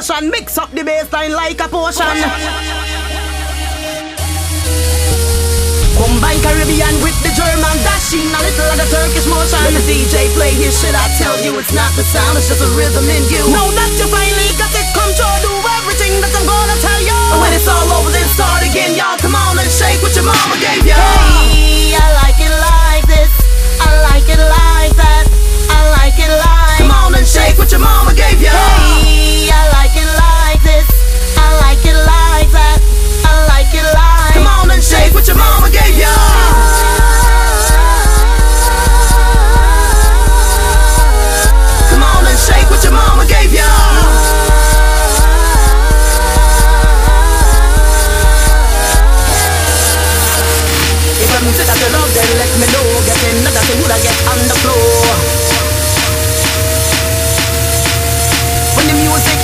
motion. Mix up the bassline like a potion. Combine Caribbean with the German dashing A little of the Turkish motion Let the DJ play his shit I tell you it's not the sound It's just a rhythm in you Know that you finally got it control Do everything that I'm gonna tell you And when it's all over then start again Y'all come on and shake what your mama gave you Hey, I like it like this I like it like that I like it like Come on and shake what your mama gave you. Hey, I like it like this. I like it like that. I like it like. Come on and shake what your mama gave you. Come on and shake what your mama gave you. If music that you love, then let me know. Get I get on the floor.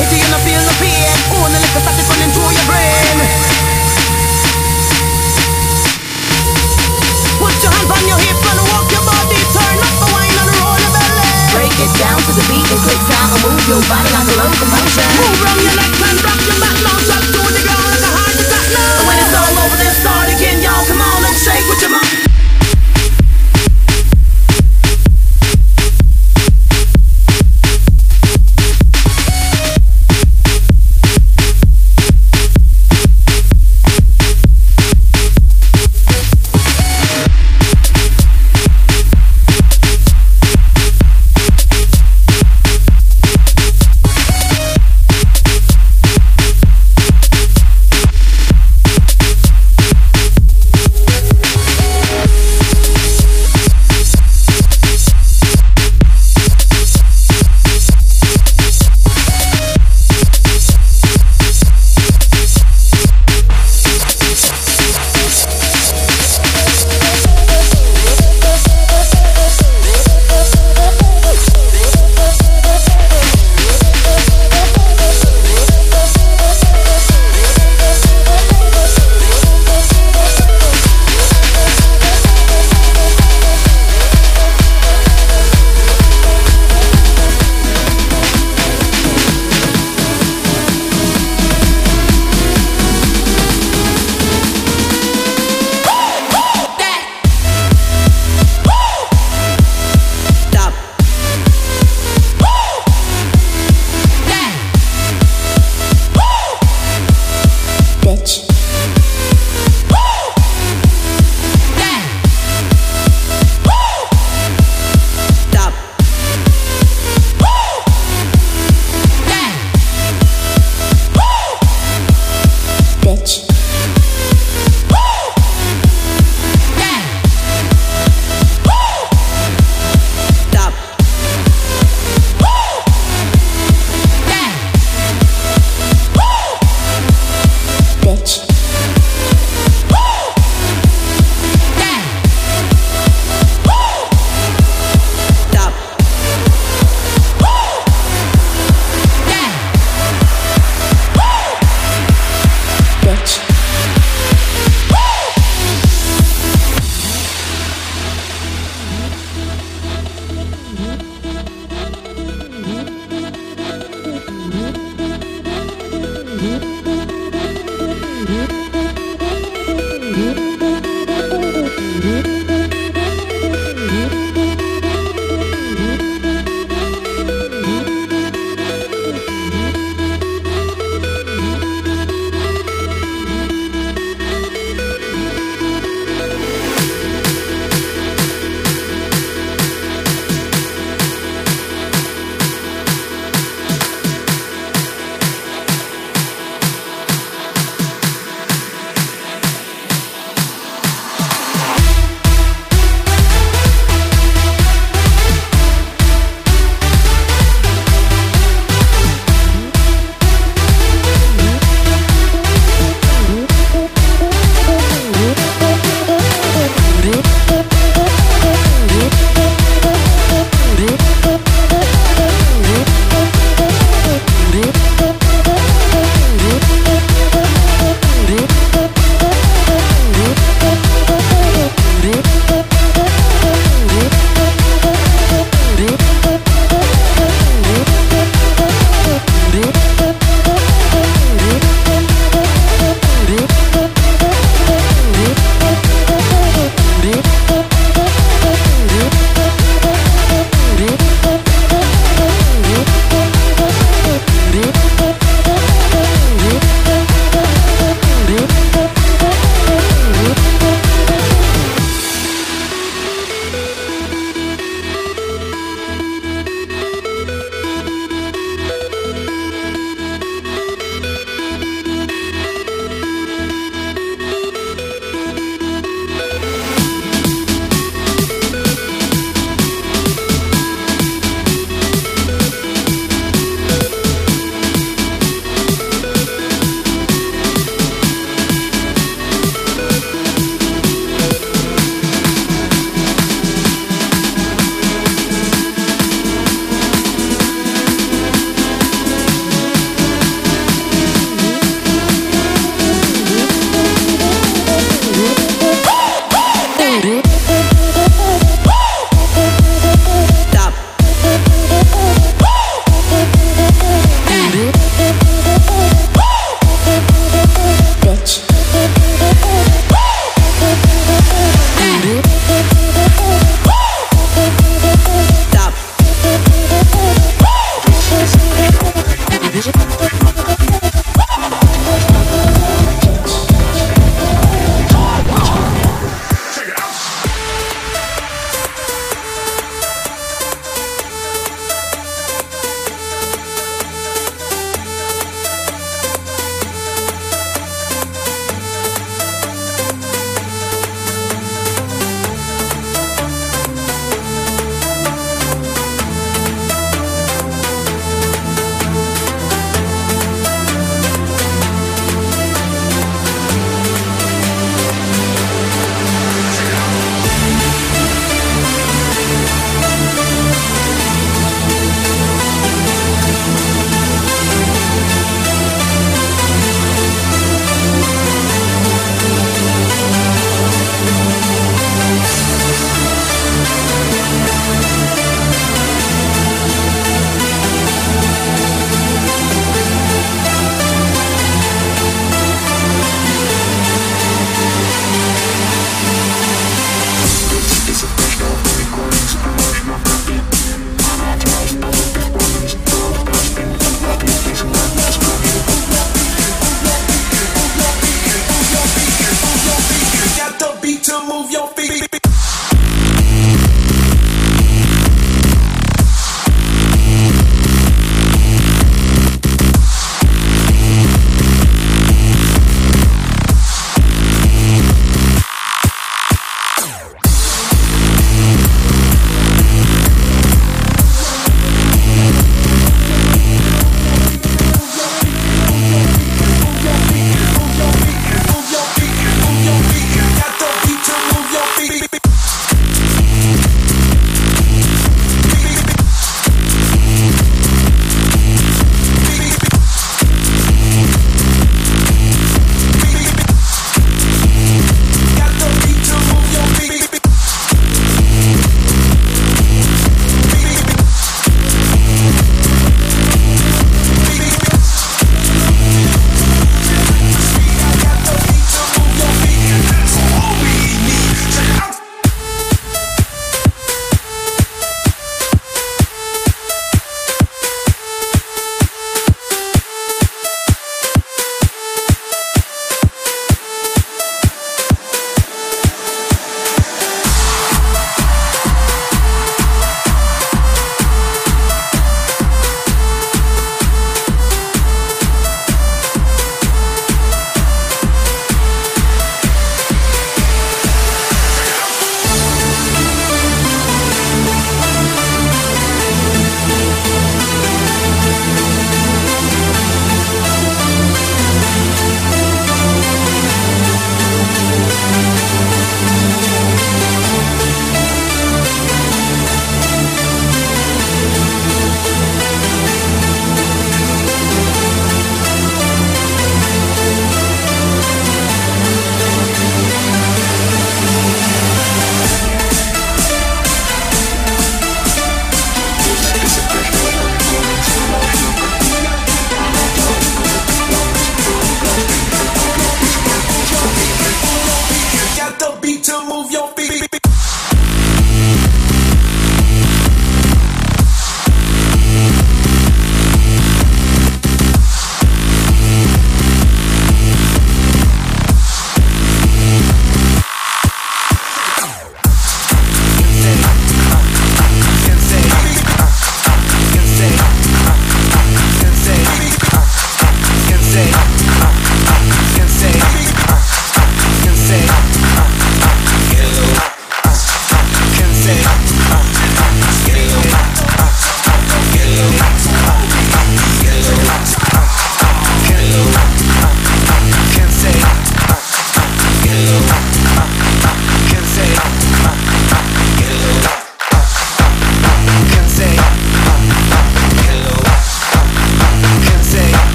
Hit you, don't feel no pain. Only little static running through your brain. Put your hands on your hips and walk your body. Turn up the wine and roll your belly. Break it down to the beat and click down and move your body like a locomotion. Move from your legs and rock your back now. Shut to the ground like a heart attack now. And when it's all over, then start again, y'all. Come on and shake with your mind.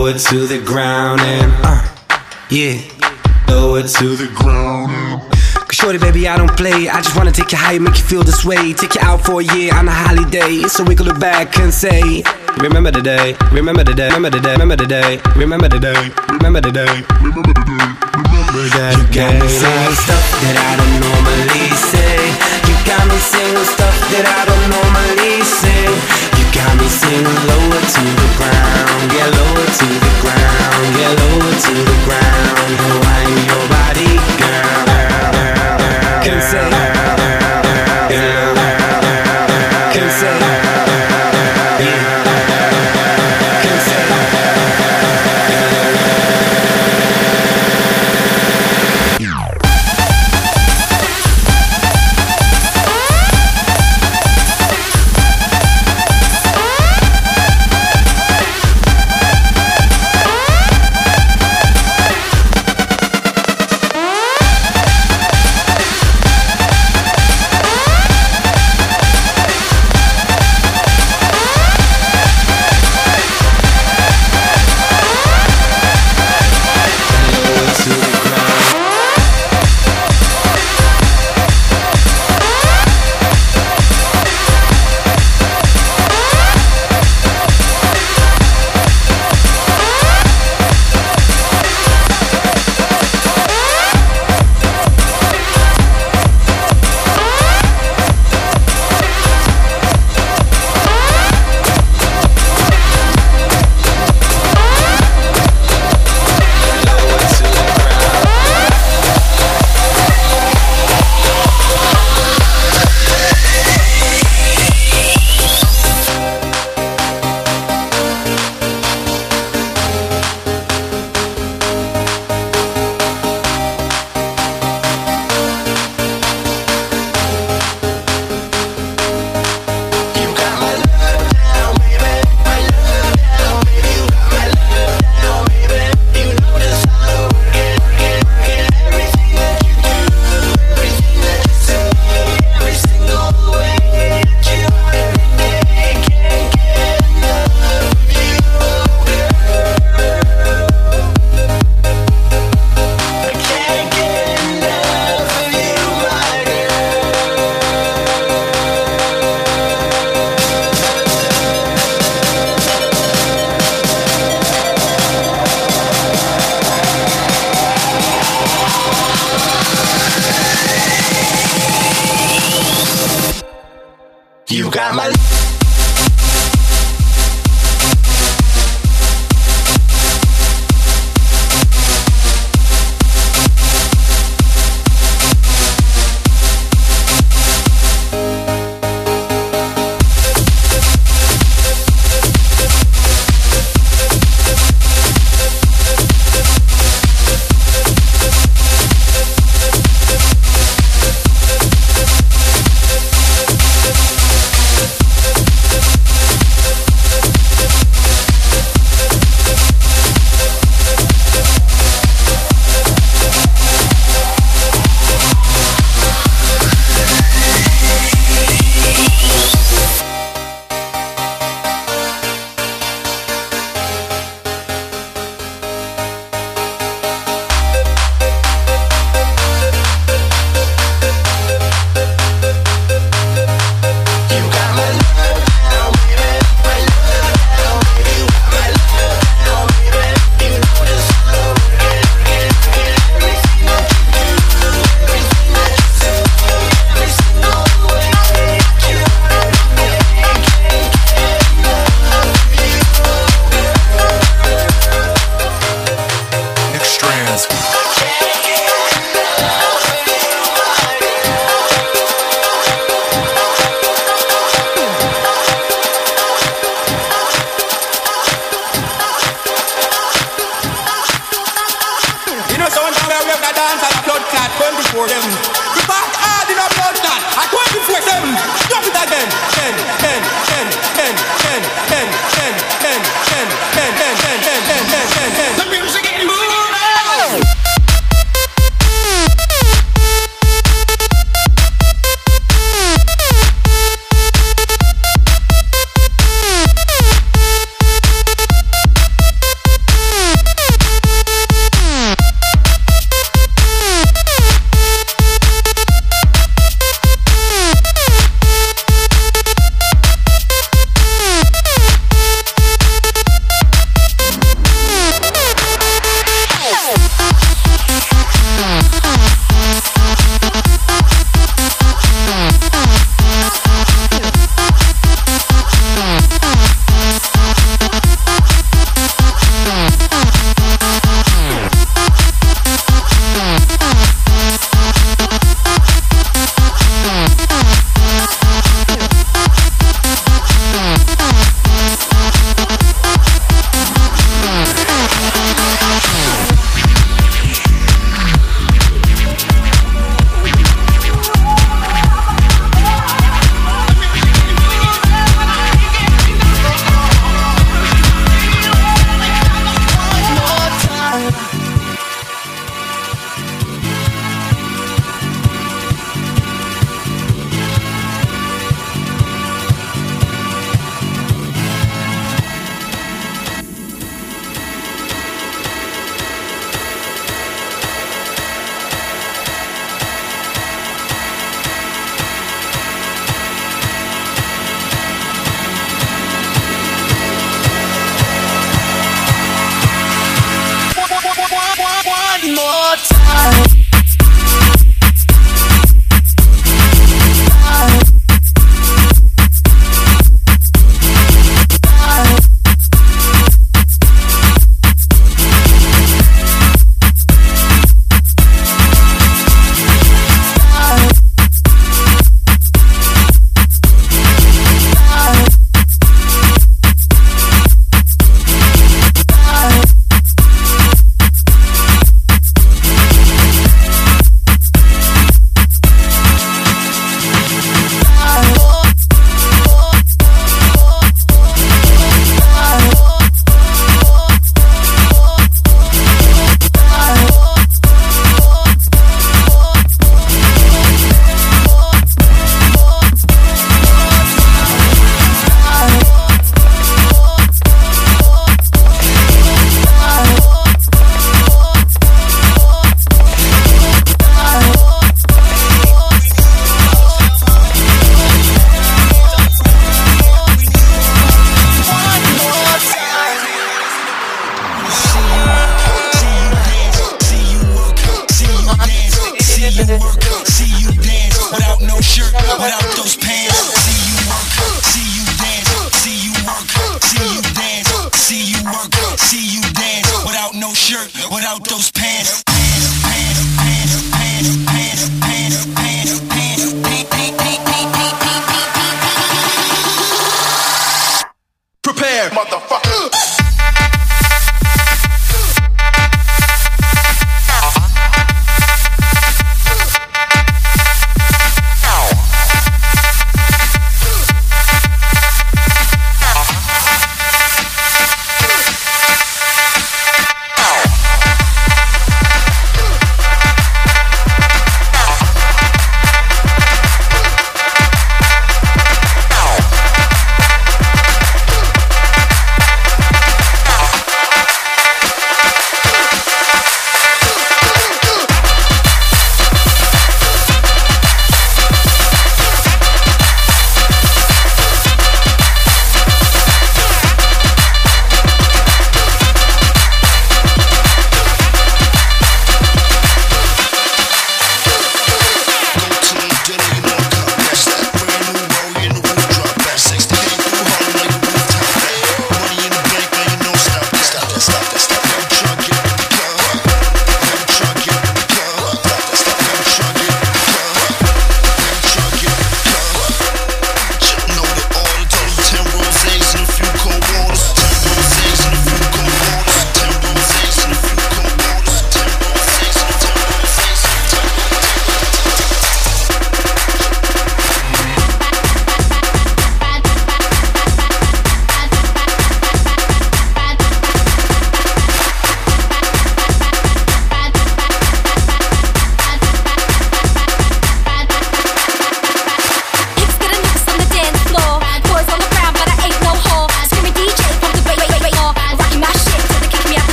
Yeah, lower to the ground and uh, yeah, Throw it to the ground. Cause shorty, baby, I don't play. I just wanna take you high, make you feel this way. Take you out for a year on a holiday, so we can look back and say, Remember the day, remember the day, remember the day, remember the day, remember the day, remember the day, remember the day, remember that. You got me saying stuff that I don't normally say. You got me saying stuff that I don't normally say. Got me singing lower to the ground, yeah, lower to the ground, yeah, lower to the ground. I'm your body, girl. Can say.